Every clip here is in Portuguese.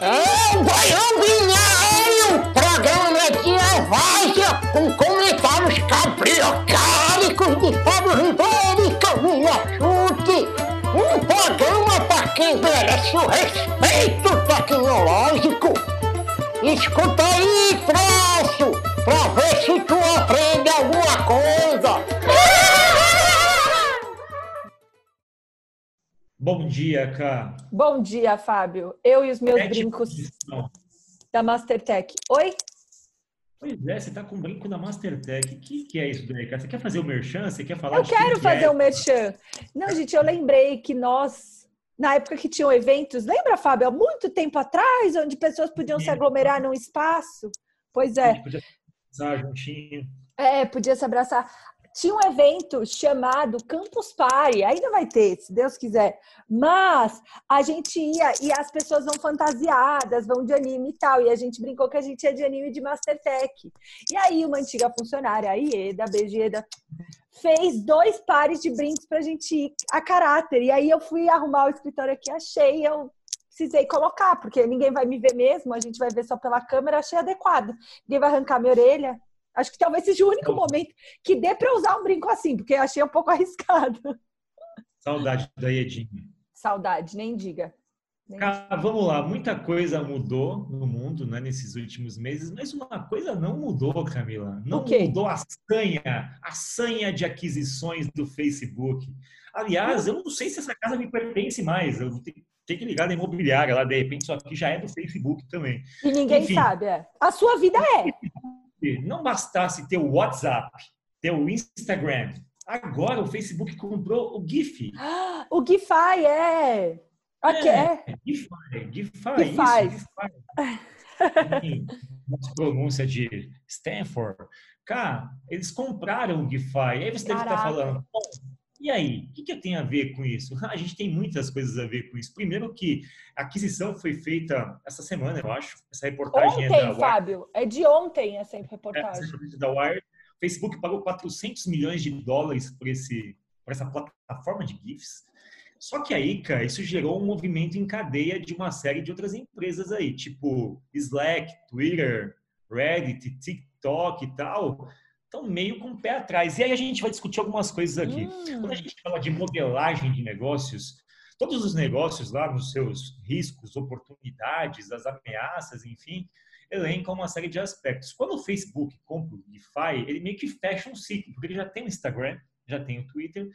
É o Goiânia, o programa de Evásia com comentários cabriocáricos de Fábio Ribeiro e Camila Chute. Um programa para quem merece o respeito tecnológico. Escuta aí, troço, Bom dia, Cá. Bom dia, Fábio. Eu e os meus Sete brincos posição. da Mastertech. Oi? Pois é, você tá com um brinco da Mastertech. O que, que é isso daí, cara? Você quer fazer o merchan? Você quer falar Eu quero que fazer é? o merchan. Não, gente, eu lembrei que nós, na época que tinham eventos, lembra, Fábio? Há muito tempo atrás, onde pessoas podiam se Sim. aglomerar num espaço. Pois A é. gente podia conversar juntinho. É, podia se abraçar. Tinha um evento chamado Campus Party, ainda vai ter, se Deus quiser. Mas a gente ia e as pessoas vão fantasiadas, vão de anime e tal. E a gente brincou que a gente ia de anime de Mastertech. E aí uma antiga funcionária, a Ieda, beijo Ieda, fez dois pares de brincos pra gente ir a caráter. E aí eu fui arrumar o escritório aqui, achei, eu precisei colocar, porque ninguém vai me ver mesmo, a gente vai ver só pela câmera, achei adequado. Ninguém vai arrancar minha orelha. Acho que talvez seja o único momento que dê para usar um brinco assim, porque achei um pouco arriscado. Saudade da Edinho. Saudade, nem diga. Nem diga. Vamos lá, muita coisa mudou no mundo né, nesses últimos meses, mas uma coisa não mudou, Camila. Não O quê? mudou a sanha, a sanha de aquisições do Facebook. Aliás, eu não sei se essa casa me pertence mais. Eu tenho, que ligar na imobiliária lá, de repente, isso aqui já é do Facebook também. E ninguém Enfim. sabe, é. A sua vida é. Se não bastasse ter o WhatsApp, ter o Instagram, agora o Facebook comprou o GIF. O Gify é. Aqui é. GIFI, GIFI, Gify. isso, GIFI. Nossa pronúncia de Stanford. Cara, eles compraram o GIFI. Aí você deve estar Caraca. falando, "Bom, e aí, o que, que eu tenho a ver com isso? A gente tem muitas coisas a ver com isso. Primeiro que a aquisição foi feita essa semana, eu acho. Essa reportagem é da Ontem, Wired. Fábio. É de ontem essa É, reportagem. essa notícia da Wired. O Facebook pagou 400 milhões de dólares por, esse, por essa plataforma de GIFs. Só que aí, cara, isso gerou um movimento em cadeia de uma série de outras empresas aí, tipo Slack, Twitter, Reddit, TikTok e tal. Estão meio com o pé atrás. E aí a gente vai discutir algumas coisas aqui. Hum, Quando a gente fala de modelagem de negócios, todos os negócios lá nos seus riscos, oportunidades, as ameaças, enfim, elencam uma série de aspectos. Quando o Facebook compra o GIFI, ele meio que fecha um ciclo, porque ele já tem o Instagram, já tem o Twitter.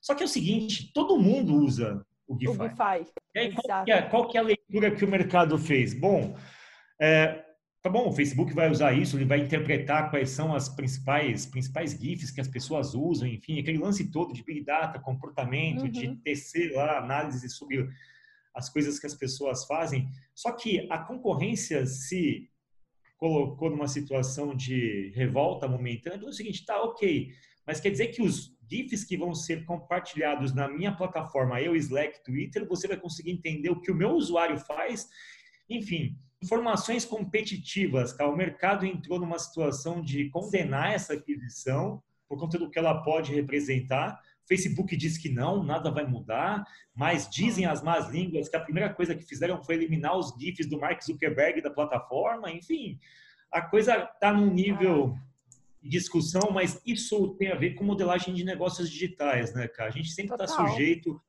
Só que é o seguinte, todo mundo usa o o GIFI. Gify. E aí, qual que, é, qual que é a leitura que o mercado fez? Bom, é, tá bom, o Facebook vai usar isso, ele vai interpretar quais são as principais, principais GIFs que as pessoas usam, enfim, aquele lance todo de Big Data, comportamento, de Uhum. tecer lá análise sobre as coisas que as pessoas fazem. Só que a concorrência se colocou numa situação de revolta momentânea, é o seguinte, tá, ok, mas quer dizer que os GIFs que vão ser compartilhados na minha plataforma, eu, Slack, Twitter, você vai conseguir entender o que o meu usuário faz. Enfim, informações competitivas, tá? O mercado entrou numa situação de condenar essa aquisição por conta do que ela pode representar. Facebook diz que não, nada vai mudar, mas dizem as más línguas que a primeira coisa que fizeram foi eliminar os GIFs do Mark Zuckerberg da plataforma. Enfim, a coisa está num nível de discussão, mas isso tem a ver com modelagem de negócios digitais, né, cara? A gente sempre está sujeito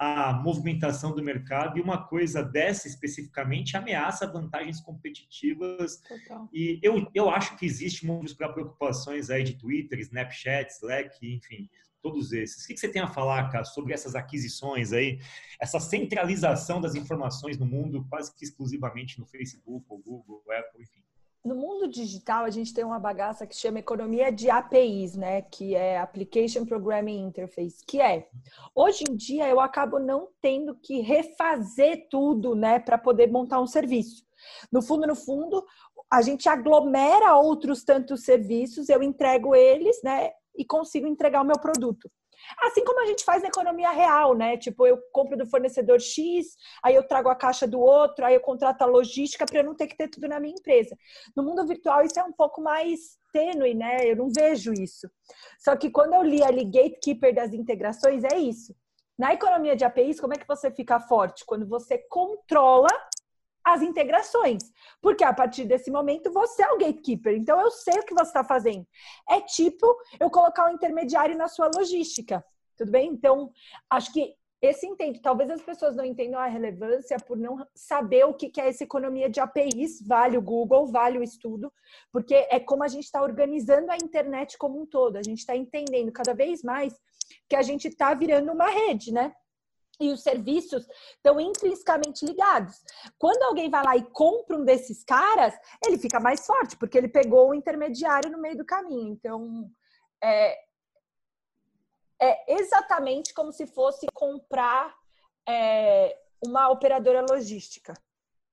à movimentação do mercado e uma coisa dessa especificamente ameaça vantagens competitivas Total. e eu, eu acho que existe motivos para preocupações aí de Twitter, Snapchat, Slack, enfim, todos esses. O que que você tem a falar, cara, sobre essas aquisições aí, essa centralização das informações no mundo quase que exclusivamente no Facebook, ou Google, Apple, enfim. No mundo digital, a gente tem uma bagaça que chama economia de APIs, né? Que é Application Programming Interface, que é hoje em dia eu acabo não tendo que refazer tudo, né, para poder montar um serviço. No fundo, no fundo, a gente aglomera outros tantos serviços, eu entrego eles, né, e consigo entregar o meu produto. Assim como a gente faz na economia real, né? Tipo, eu compro do fornecedor X, aí eu trago a caixa do outro, aí eu contrato a logística para eu não ter que ter tudo na minha empresa. No mundo virtual isso é um pouco mais tênue, né? Eu não vejo isso. Só que quando eu li ali Gatekeeper das integrações, é isso. Na economia de APIs, como é que você fica forte? Quando você controla as integrações. Porque a partir desse momento você é o gatekeeper. Então eu sei o que você está fazendo. É tipo eu colocar um intermediário na sua logística. Tudo bem? Então, acho que esse entende. Talvez as pessoas não entendam a relevância por não saber o que é essa economia de APIs. Vale o Google, vale o estudo, porque é como a gente está organizando a internet como um todo. A gente está entendendo cada vez mais que a gente está virando uma rede, né? E os serviços estão intrinsecamente ligados. Quando alguém vai lá e compra um desses caras, ele fica mais forte, porque ele pegou o intermediário no meio do caminho. Então, é, é exatamente como se fosse comprar é, uma operadora logística.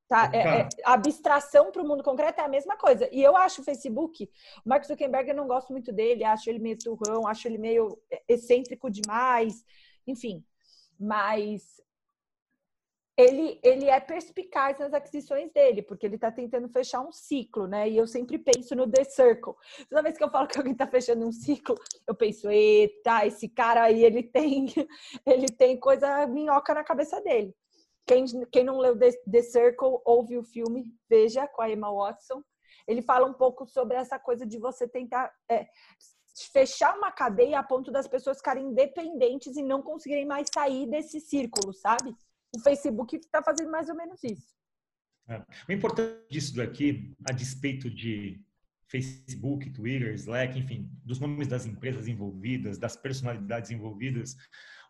Tá? É, é, a abstração para o mundo concreto é a mesma coisa. E eu acho o Facebook, o Mark Zuckerberg, eu não gosto muito dele, acho ele meio turrão, acho ele meio excêntrico demais, enfim. Mas ele, ele é perspicaz nas aquisições dele, porque ele está tentando fechar um ciclo, né? E eu sempre penso no The Circle. Toda vez que eu falo que alguém está fechando um ciclo, eu penso, eita, esse cara aí, ele tem, ele tem coisa minhoca na cabeça dele. Quem, quem não leu The, The Circle, ouve o filme, veja, com a Emma Watson. Ele fala um pouco sobre essa coisa de você tentar é, fechar uma cadeia a ponto das pessoas ficarem independentes e não conseguirem mais sair desse círculo, sabe? o Facebook está fazendo mais ou menos isso. É. O importante disso daqui, a despeito de Facebook, Twitter, Slack, enfim, dos nomes das empresas envolvidas, das personalidades envolvidas,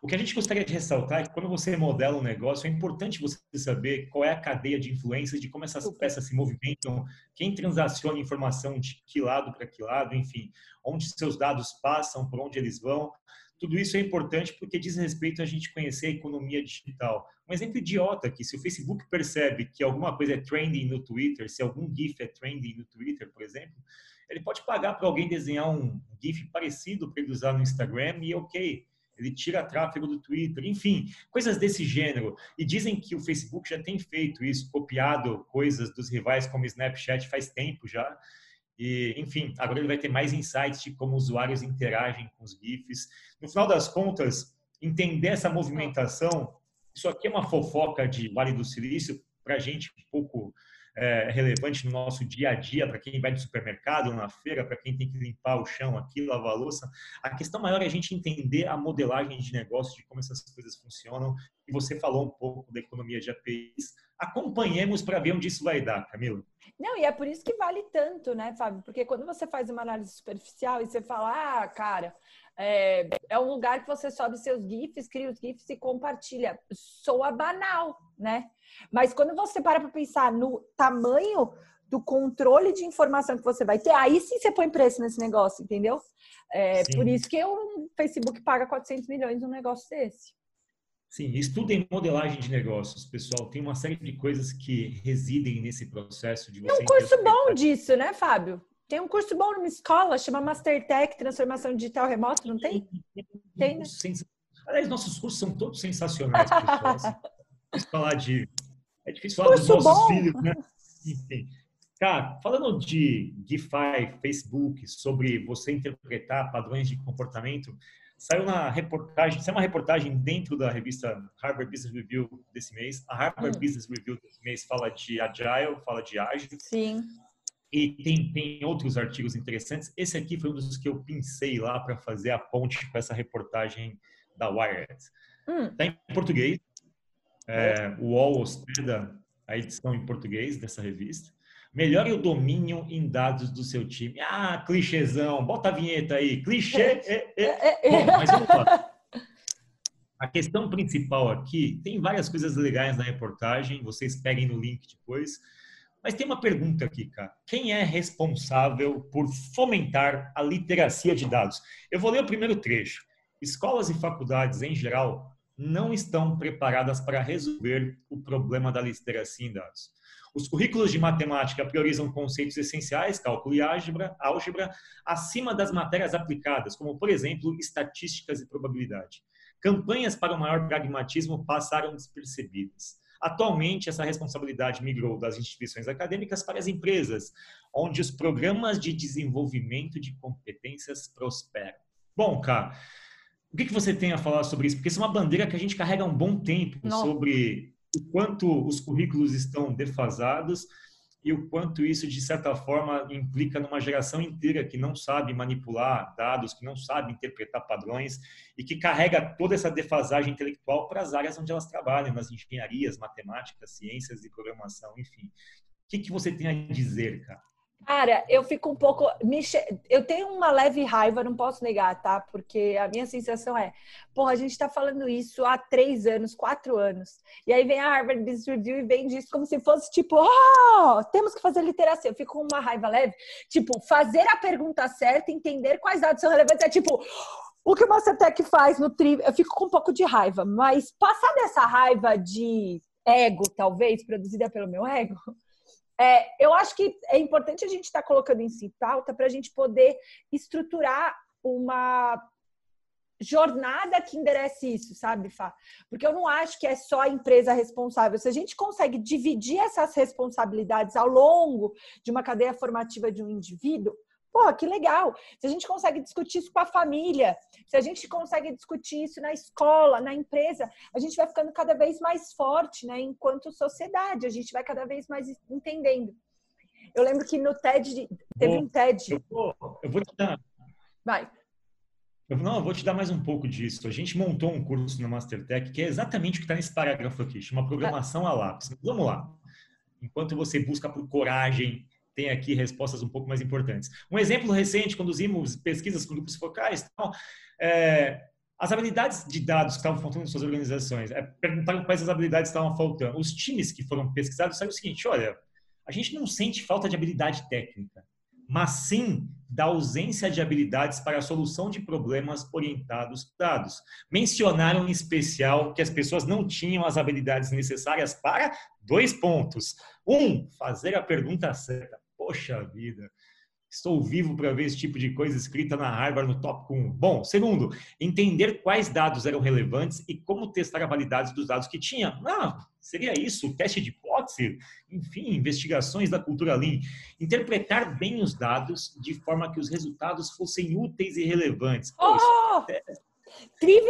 o que a gente gostaria de ressaltar é que quando você modela um negócio, é importante você saber qual é a cadeia de influência, de como essas peças se movimentam, quem transaciona informação de que lado para que lado, enfim, onde seus dados passam, por onde eles vão. Tudo isso é importante porque diz respeito a gente conhecer a economia digital. Um exemplo idiota aqui, se o Facebook percebe que alguma coisa é trending no Twitter, se algum GIF é trending no Twitter, por exemplo, ele pode pagar para alguém desenhar um GIF parecido para ele usar no Instagram e ok, ele tira tráfego do Twitter, enfim, coisas desse gênero. E dizem que o Facebook já tem feito isso, copiado coisas dos rivais como Snapchat faz tempo já. E, enfim, agora ele vai ter mais insights de como usuários interagem com os GIFs. No final das contas, entender essa movimentação, isso aqui é uma fofoca de Vale do Silício, para a gente um pouco é, relevante no nosso dia a dia, para quem vai no supermercado, na feira, para quem tem que limpar o chão aqui, lavar a louça. A questão maior é a gente entender a modelagem de negócio, de como essas coisas funcionam. E você falou um pouco da economia de APIs. Acompanhemos para ver onde isso vai dar, Camila. Não, e é por isso que vale tanto, né, Fábio? Porque quando você faz uma análise superficial e você fala, ah, cara, é, é, um lugar que você sobe seus GIFs, cria os GIFs e compartilha. Soa banal, né? Mas quando você para para pensar no tamanho do controle de informação que você vai ter, aí sim você põe preço nesse negócio, entendeu? É, por isso que o Facebook paga 400 milhões num negócio desse. Sim, estudem modelagem de negócios, pessoal. Tem uma série de coisas que residem nesse processo de você. Tem um curso bom disso, né, Fábio? Tem um curso bom numa escola, chama Mastertech, Transformação Digital Remota, não tem? Tem, né? Aliás, nossos cursos são todos sensacionais, pessoal. Assim, falar de... É difícil falar curso dos nossos bom. filhos, né? Enfim. Cara, falando de GIFI, Facebook, sobre você interpretar padrões de comportamento, Saiu na reportagem, saiu uma reportagem dentro da revista Harvard Business Review desse mês. A Harvard hum. Business Review desse mês fala de agile, fala de ágil. Sim. E tem, tem outros artigos interessantes. Esse aqui foi um dos que eu pensei lá para fazer a ponte com essa reportagem da Wired. Está hum. Tá em português. É, o UOL hospeda a edição em português dessa revista. Melhore o domínio em dados do seu time. Ah, clichêzão. Bota a vinheta aí. Clichê. É, é. é, é. Bom, mas vamos lá. A questão principal aqui, tem várias coisas legais na reportagem, vocês peguem no link depois. Mas tem uma pergunta aqui, cara. Quem é responsável por fomentar a literacia de dados? Eu vou ler o primeiro trecho. Escolas e faculdades, em geral, não estão preparadas para resolver o problema da literacia em dados. Os currículos de matemática priorizam conceitos essenciais, cálculo e álgebra, álgebra, acima das matérias aplicadas, como, por exemplo, estatísticas e probabilidade. Campanhas para o maior pragmatismo passaram despercebidas. Atualmente, essa responsabilidade migrou das instituições acadêmicas para as empresas, onde os programas de desenvolvimento de competências prosperam. Bom, cara, O que, que você tem a falar sobre isso? Porque isso é uma bandeira que a gente carrega há um bom tempo Não. sobre o quanto os currículos estão defasados e o quanto isso, de certa forma, implica numa geração inteira que não sabe manipular dados, que não sabe interpretar padrões e que carrega toda essa defasagem intelectual para as áreas onde elas trabalham, nas engenharias, matemáticas, ciências e programação, enfim. O que, que você tem a dizer, cara? Cara, eu fico um pouco. Eu tenho uma leve raiva, não posso negar, tá? Porque a minha sensação é: porra, a gente tá falando isso há três anos, quatro anos. E aí vem a Harvard Business Review e vem disso como se fosse tipo: oh, temos que fazer literacia. Eu fico com uma raiva leve. Tipo, fazer a pergunta certa, entender quais dados são relevantes. É tipo. O que o Mastertech faz no tri, eu fico com um pouco de raiva, mas passar dessa raiva de ego, talvez, produzida pelo meu ego, é, eu acho que é importante a gente estar tá colocando isso em pauta para a gente poder estruturar uma jornada que enderece isso, sabe, Fá? Porque eu não acho que é só a empresa responsável. Se a gente consegue dividir essas responsabilidades ao longo de uma cadeia formativa de um indivíduo, Pô, que legal! Se a gente consegue discutir isso com a família, se a gente consegue discutir isso na escola, na empresa, a gente vai ficando cada vez mais forte, né? Enquanto sociedade, a gente vai cada vez mais entendendo. Eu lembro que no TED, teve um TED. Eu vou, eu vou te dar. Vai. Eu, não, eu vou te dar mais um pouco disso. A gente montou um curso na Mastertech que é exatamente o que está nesse parágrafo aqui, chama Programação a Lápis. Vamos lá. Enquanto você busca por coragem, tem aqui respostas um pouco mais importantes. Um exemplo recente, conduzimos pesquisas com grupos focais, então, é, as habilidades de dados que estavam faltando em suas organizações, é, perguntaram quais as habilidades estavam faltando. Os times que foram pesquisados disseram o seguinte, olha, a gente não sente falta de habilidade técnica, mas sim da ausência de habilidades para a solução de problemas orientados dados. Mencionaram em especial que as pessoas não tinham as habilidades necessárias para dois pontos. Um, fazer a pergunta certa. Poxa vida, estou vivo para ver esse tipo de coisa escrita na Harvard no tópico 1. Bom, segundo, entender quais dados eram relevantes e como testar a validade dos dados que tinha. Ah, seria isso, teste de hipótese, enfim, investigações da cultura Lean. Interpretar bem os dados de forma que os resultados fossem úteis e relevantes. Oh!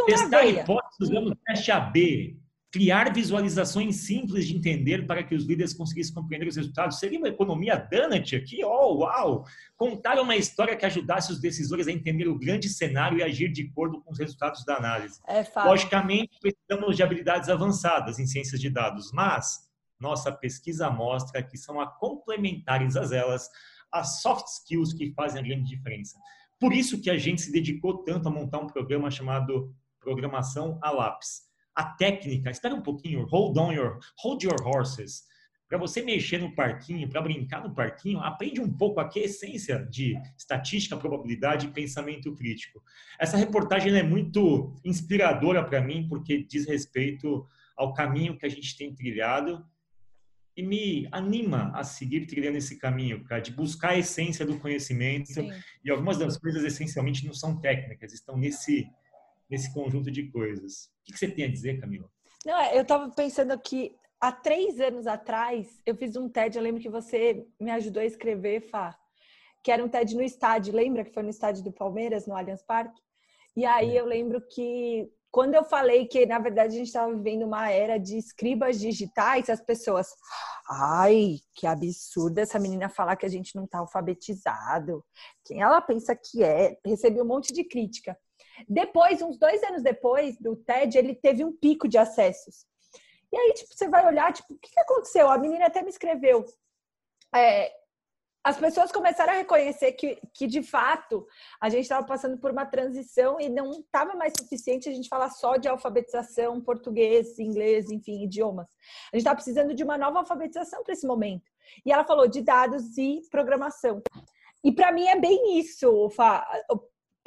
Testar hipóteses usando teste AB, criar visualizações simples de entender para que os líderes conseguissem compreender os resultados. Seria uma economia donut aqui? Oh, uau! Contar uma história que ajudasse os decisores a entender o grande cenário e agir de acordo com os resultados da análise. É Logicamente, precisamos de habilidades avançadas em ciências de dados, mas nossa pesquisa mostra que são a complementares a elas as soft skills que fazem a grande diferença. Por isso que a gente se dedicou tanto a montar um programa chamado Programação a Lápis a técnica, espera um pouquinho, hold on your, hold your horses. Para você mexer no parquinho, para brincar no parquinho, aprende um pouco aqui a essência de estatística, probabilidade e pensamento crítico. Essa reportagem é muito inspiradora para mim, porque diz respeito ao caminho que a gente tem trilhado e me anima a seguir trilhando esse caminho, cara, de buscar a essência do conhecimento. Sim. E algumas das coisas essencialmente não são técnicas, estão nesse nesse conjunto de coisas. O que você tem a dizer, Camila? Não, é, eu estava pensando que há três anos atrás eu fiz um TED, eu lembro que você me ajudou a escrever, Fá, que era um TED no estádio, lembra que foi no estádio do Palmeiras, no Allianz Parque? E aí é. eu lembro que quando eu falei que na verdade a gente estava vivendo uma era de escribas digitais, as pessoas, ai, que absurdo essa menina falar que a gente não está alfabetizado. Quem ela pensa que é? Recebi um monte de crítica. Depois, uns dois anos depois do TED, ele teve um pico de acessos. E aí, tipo, você vai olhar, tipo, o que, aconteceu? A menina até me escreveu. É, as pessoas começaram a reconhecer que, que de fato, a gente estava passando por uma transição e não estava mais suficiente a gente falar só de alfabetização, português, inglês, enfim, idiomas. A gente estava precisando de uma nova alfabetização para esse momento. E ela falou de dados e programação. E para mim é bem isso,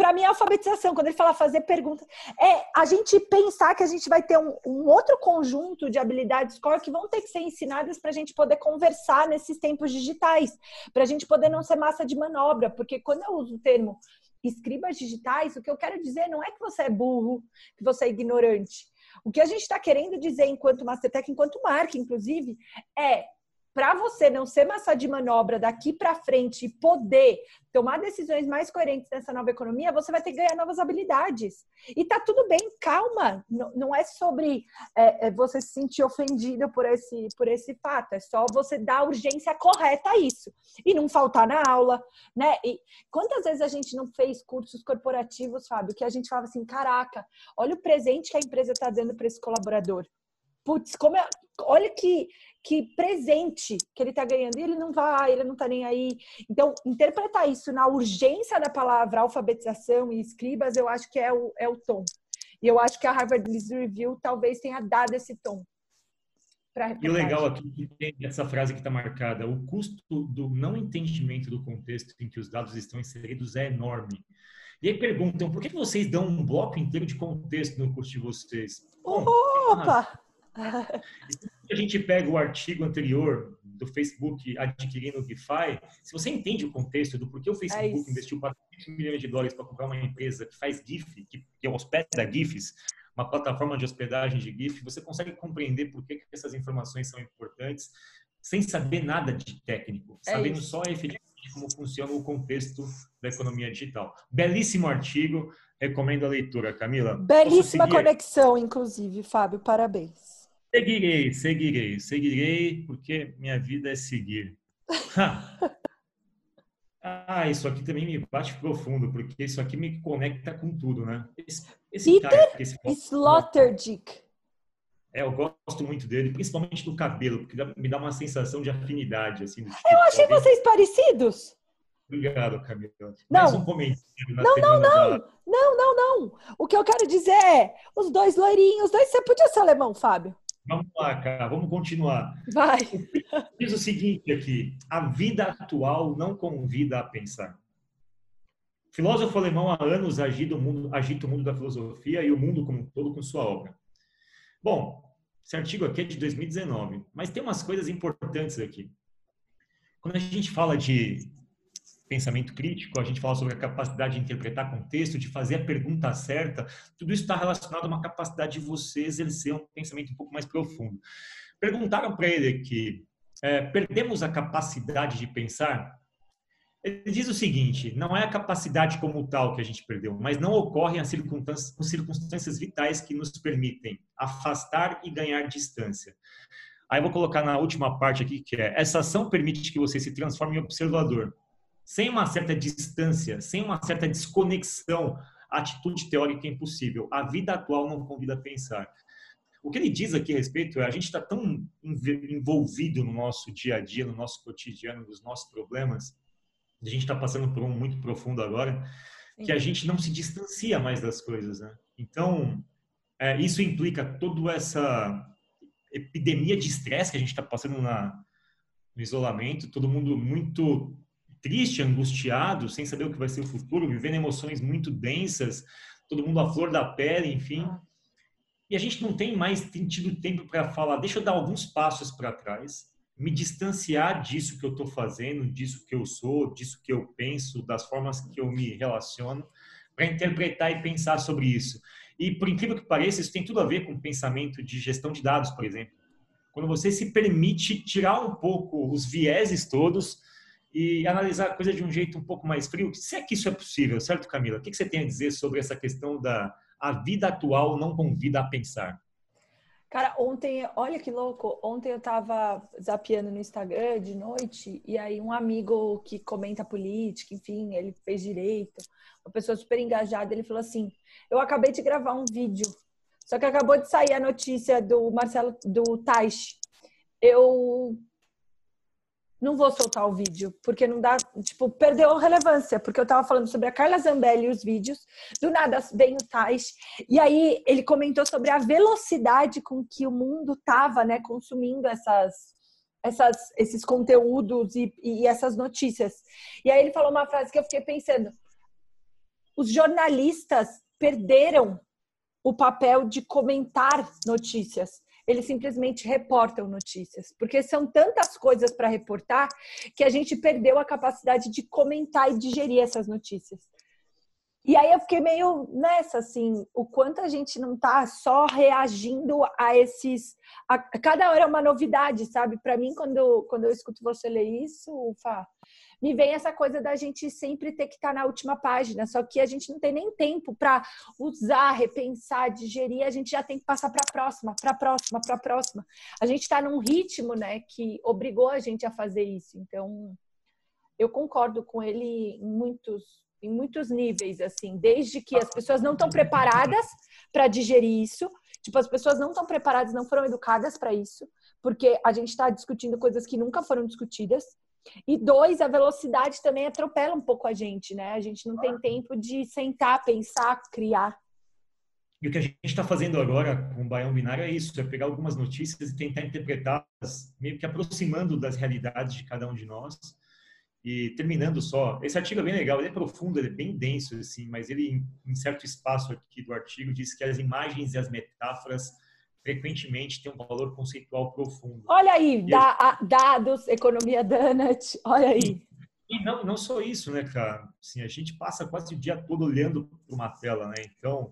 para mim, a alfabetização, quando ele fala fazer perguntas, é a gente pensar que a gente vai ter um, um outro conjunto de habilidades core que vão ter que ser ensinadas para a gente poder conversar nesses tempos digitais, para a gente poder não ser massa de manobra, porque quando eu uso o termo escribas digitais, o que eu quero dizer não é que você é burro, que você é ignorante. O que a gente está querendo dizer enquanto Mastertech, enquanto marca, inclusive, é para você não ser massa de manobra daqui para frente e poder tomar decisões mais coerentes nessa nova economia, você vai ter que ganhar novas habilidades. E tá tudo bem, calma. Não, não é sobre é, é você se sentir ofendido por esse, por esse fato. É só você dar a urgência correta a isso. E não faltar na aula, né? E quantas vezes a gente não fez cursos corporativos, Fábio, que a gente falava assim: caraca, olha o presente que a empresa está dando para esse colaborador. Putz, como é, olha que que presente que ele está ganhando e ele não vai, ele não está nem aí. Então, interpretar isso na urgência da palavra alfabetização e escribas, eu acho que é o, é o tom. E eu acho que a Harvard Business Review talvez tenha dado esse tom. E o legal aqui tem essa frase que está marcada: o custo do não entendimento do contexto em que os dados estão inseridos é enorme. E aí perguntam, por que vocês dão um bloco inteiro de contexto no curso de vocês? Bom, Opa! a gente pega o artigo anterior do Facebook adquirindo o GIFI, se você entende o contexto do porquê o Facebook é investiu 400 milhões de dólares para comprar uma empresa que faz GIF, que, que hospeda GIFs, uma plataforma de hospedagem de GIF, você consegue compreender por que, que essas informações são importantes sem saber nada de técnico, é sabendo isso. só efetivamente como funciona o contexto da economia digital. Belíssimo artigo, recomendo a leitura, Camila. Belíssima conexão, inclusive, Fábio, parabéns. Seguirei, seguirei, seguirei, porque minha vida é seguir. ah, isso aqui também me bate profundo, porque isso aqui me conecta com tudo, né? Esse, esse Peter cara, esse Sloterdijk. É, eu gosto muito dele, principalmente do cabelo, porque me dá uma sensação de afinidade, assim. Tipo, eu achei vocês parecidos. Obrigado, Camila. Não. Mais um comentário. Não, não, não. Da... Não, não, não. O que eu quero dizer é, os dois loirinhos, os dois, você podia ser alemão, Fábio. Vamos lá, cara, vamos continuar. Vai. Diz o seguinte aqui: a vida atual não convida a pensar. O filósofo alemão há anos agita o, mundo, agita o mundo da filosofia e o mundo como um todo com sua obra. Bom, esse artigo aqui é de 2019, mas tem umas coisas importantes aqui. Quando a gente fala de pensamento crítico, a gente fala sobre a capacidade de interpretar contexto, de fazer a pergunta certa, tudo isso está relacionado a uma capacidade de você exercer um pensamento um pouco mais profundo. Perguntaram para ele que é, perdemos a capacidade de pensar? Ele diz o seguinte: não é a capacidade como tal que a gente perdeu, mas não ocorrem as circunstâncias, circunstâncias vitais que nos permitem afastar e ganhar distância. Aí eu vou colocar na última parte aqui, que é: essa ação permite que você se transforme em observador sem uma certa distância, sem uma certa desconexão, a atitude teórica é impossível. A vida atual não convida a pensar. O que ele diz aqui a respeito é a gente está tão envolvido no nosso dia a dia, no nosso cotidiano, nos nossos problemas, a gente está passando por um muito profundo agora, que a gente não se distancia mais das coisas. Né? Então, é, isso implica toda essa epidemia de estresse que a gente está passando na, no isolamento, todo mundo muito triste, angustiado, sem saber o que vai ser o futuro, vivendo emoções muito densas, todo mundo à flor da pele, enfim. E a gente não tem mais tido tempo para falar, deixa eu dar alguns passos para trás, me distanciar disso que eu estou fazendo, disso que eu sou, disso que eu penso, das formas que eu me relaciono, para interpretar e pensar sobre isso. E por incrível que pareça, isso tem tudo a ver com o pensamento de gestão de dados, por exemplo. Quando você se permite tirar um pouco os vieses todos, e analisar a coisa de um jeito um pouco mais frio. Se é que isso é possível, certo, Camila? O que você tem a dizer sobre essa questão da a vida atual não convida a pensar? Cara, ontem, olha que louco, ontem eu tava zapeando no Instagram de noite e aí um amigo que comenta política, enfim, ele fez direito, uma pessoa super engajada, ele falou assim: "Eu acabei de gravar um vídeo, só que acabou de sair a notícia do Marcelo do Taish. Eu não vou soltar o vídeo, porque não dá, tipo, perdeu relevância, porque eu tava falando sobre a Carla Zambelli e os vídeos, do nada vem o Tais, e aí ele comentou sobre a velocidade com que o mundo tava, né, consumindo essas, essas, esses conteúdos e, e essas notícias. E aí ele falou uma frase que eu fiquei pensando, os jornalistas perderam o papel de comentar notícias eles simplesmente reportam notícias, porque são tantas coisas para reportar que a gente perdeu a capacidade de comentar e digerir essas notícias. E aí eu fiquei meio nessa, assim, o quanto a gente não tá só reagindo a esses. A, cada hora é uma novidade, sabe? Para mim, quando, quando eu escuto você ler isso, Fá, me vem essa coisa da gente sempre ter que estar tá na última página, só que a gente não tem nem tempo para usar, repensar, digerir, a gente já tem que passar para a próxima, para a próxima, para a próxima. A gente está num ritmo, né, que obrigou a gente a fazer isso. Então, eu concordo com ele em muitos em muitos níveis, assim, desde que as pessoas não estão preparadas para digerir isso, tipo, as pessoas não estão preparadas, não foram educadas para isso, porque a gente está discutindo coisas que nunca foram discutidas. E dois, a velocidade também atropela um pouco a gente, né? A gente não tem tempo de sentar, pensar, criar. E o que a gente está fazendo agora com o Baião Binário é isso, é pegar algumas notícias e tentar interpretá-las, meio que aproximando das realidades de cada um de nós e terminando só, esse artigo é bem legal, ele é profundo, ele é bem denso, assim, mas ele, em certo espaço aqui do artigo, diz que as imagens e as metáforas frequentemente têm um valor conceitual profundo. Olha aí, da, eu... dados, economia donut, olha aí. E não, não só isso, né, cara? Assim, a gente passa quase o dia todo olhando para uma tela, né? Então,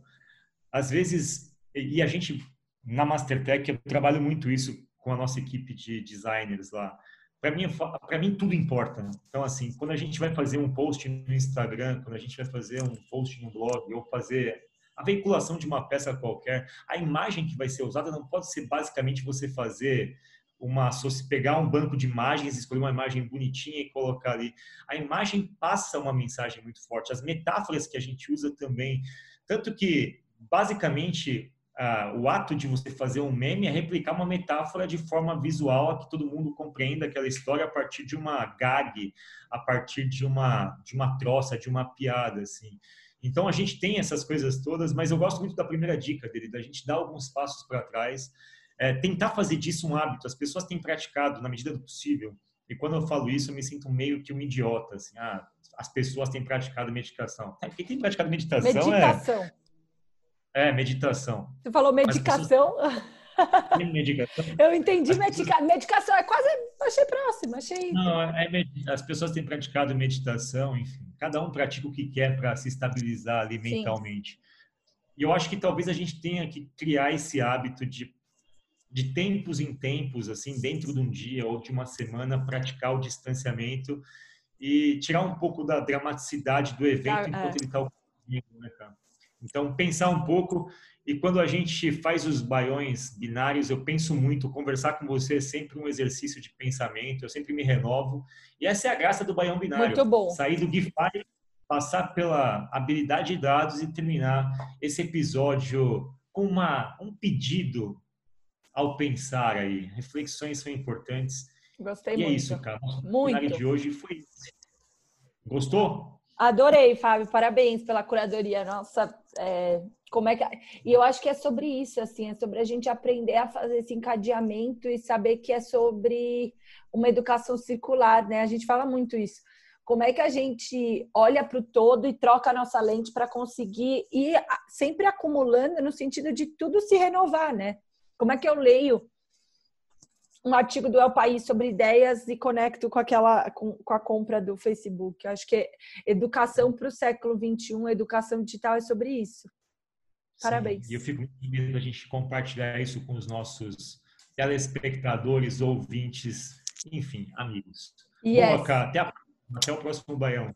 às vezes, e a gente, na Mastertech, eu trabalho muito isso com a nossa equipe de designers lá para mim, para mim tudo importa. Então assim, quando a gente vai fazer um post no Instagram, quando a gente vai fazer um post no blog ou fazer a veiculação de uma peça qualquer, a imagem que vai ser usada não pode ser basicamente você fazer uma pegar um banco de imagens, escolher uma imagem bonitinha e colocar ali. A imagem passa uma mensagem muito forte. As metáforas que a gente usa também, tanto que basicamente ah, o ato de você fazer um meme é replicar uma metáfora de forma visual a que todo mundo compreenda aquela história a partir de uma gag, a partir de uma de uma troça, de uma piada, assim. Então a gente tem essas coisas todas, mas eu gosto muito da primeira dica dele, da gente dar alguns passos para trás, é, tentar fazer disso um hábito. As pessoas têm praticado na medida do possível. E quando eu falo isso, eu me sinto meio que um idiota, assim. Ah, as pessoas têm praticado meditação. É, quem tem praticado meditação, meditação. é é, meditação. Você falou medicação? medicação. Eu entendi medica... medicação, é quase, achei próximo, achei... Não, é, é as pessoas têm praticado meditação, enfim, cada um pratica o que quer para se estabilizar ali mentalmente. Sim. E eu acho que talvez a gente tenha que criar esse hábito de, de tempos em tempos, assim, dentro de um dia ou de uma semana, praticar o distanciamento e tirar um pouco da dramaticidade do evento ah, enquanto é. ele está ocorrendo, né, cara? Então, pensar um pouco. E quando a gente faz os baiões binários, eu penso muito. Conversar com você é sempre um exercício de pensamento. Eu sempre me renovo. E essa é a graça do baião binário. Muito bom. Sair do GIFAI, passar pela habilidade de dados e terminar esse episódio com uma, um pedido ao pensar aí. Reflexões são importantes. Gostei e muito. E é isso, cara. O muito. de hoje foi. Gostou? Adorei, Fábio. Parabéns pela curadoria. Nossa, é, como é que. E eu acho que é sobre isso, assim, é sobre a gente aprender a fazer esse encadeamento e saber que é sobre uma educação circular, né? A gente fala muito isso. Como é que a gente olha para o todo e troca a nossa lente para conseguir ir sempre acumulando no sentido de tudo se renovar, né? Como é que eu leio um artigo do El País sobre ideias e conecto com aquela com, com a compra do Facebook. Eu acho que é educação para o século XXI, educação digital é sobre isso. Parabéns. Sim, e eu fico muito feliz da gente compartilhar isso com os nossos telespectadores, ouvintes, enfim, amigos. Yes. Boa, até, a, até o próximo Baião.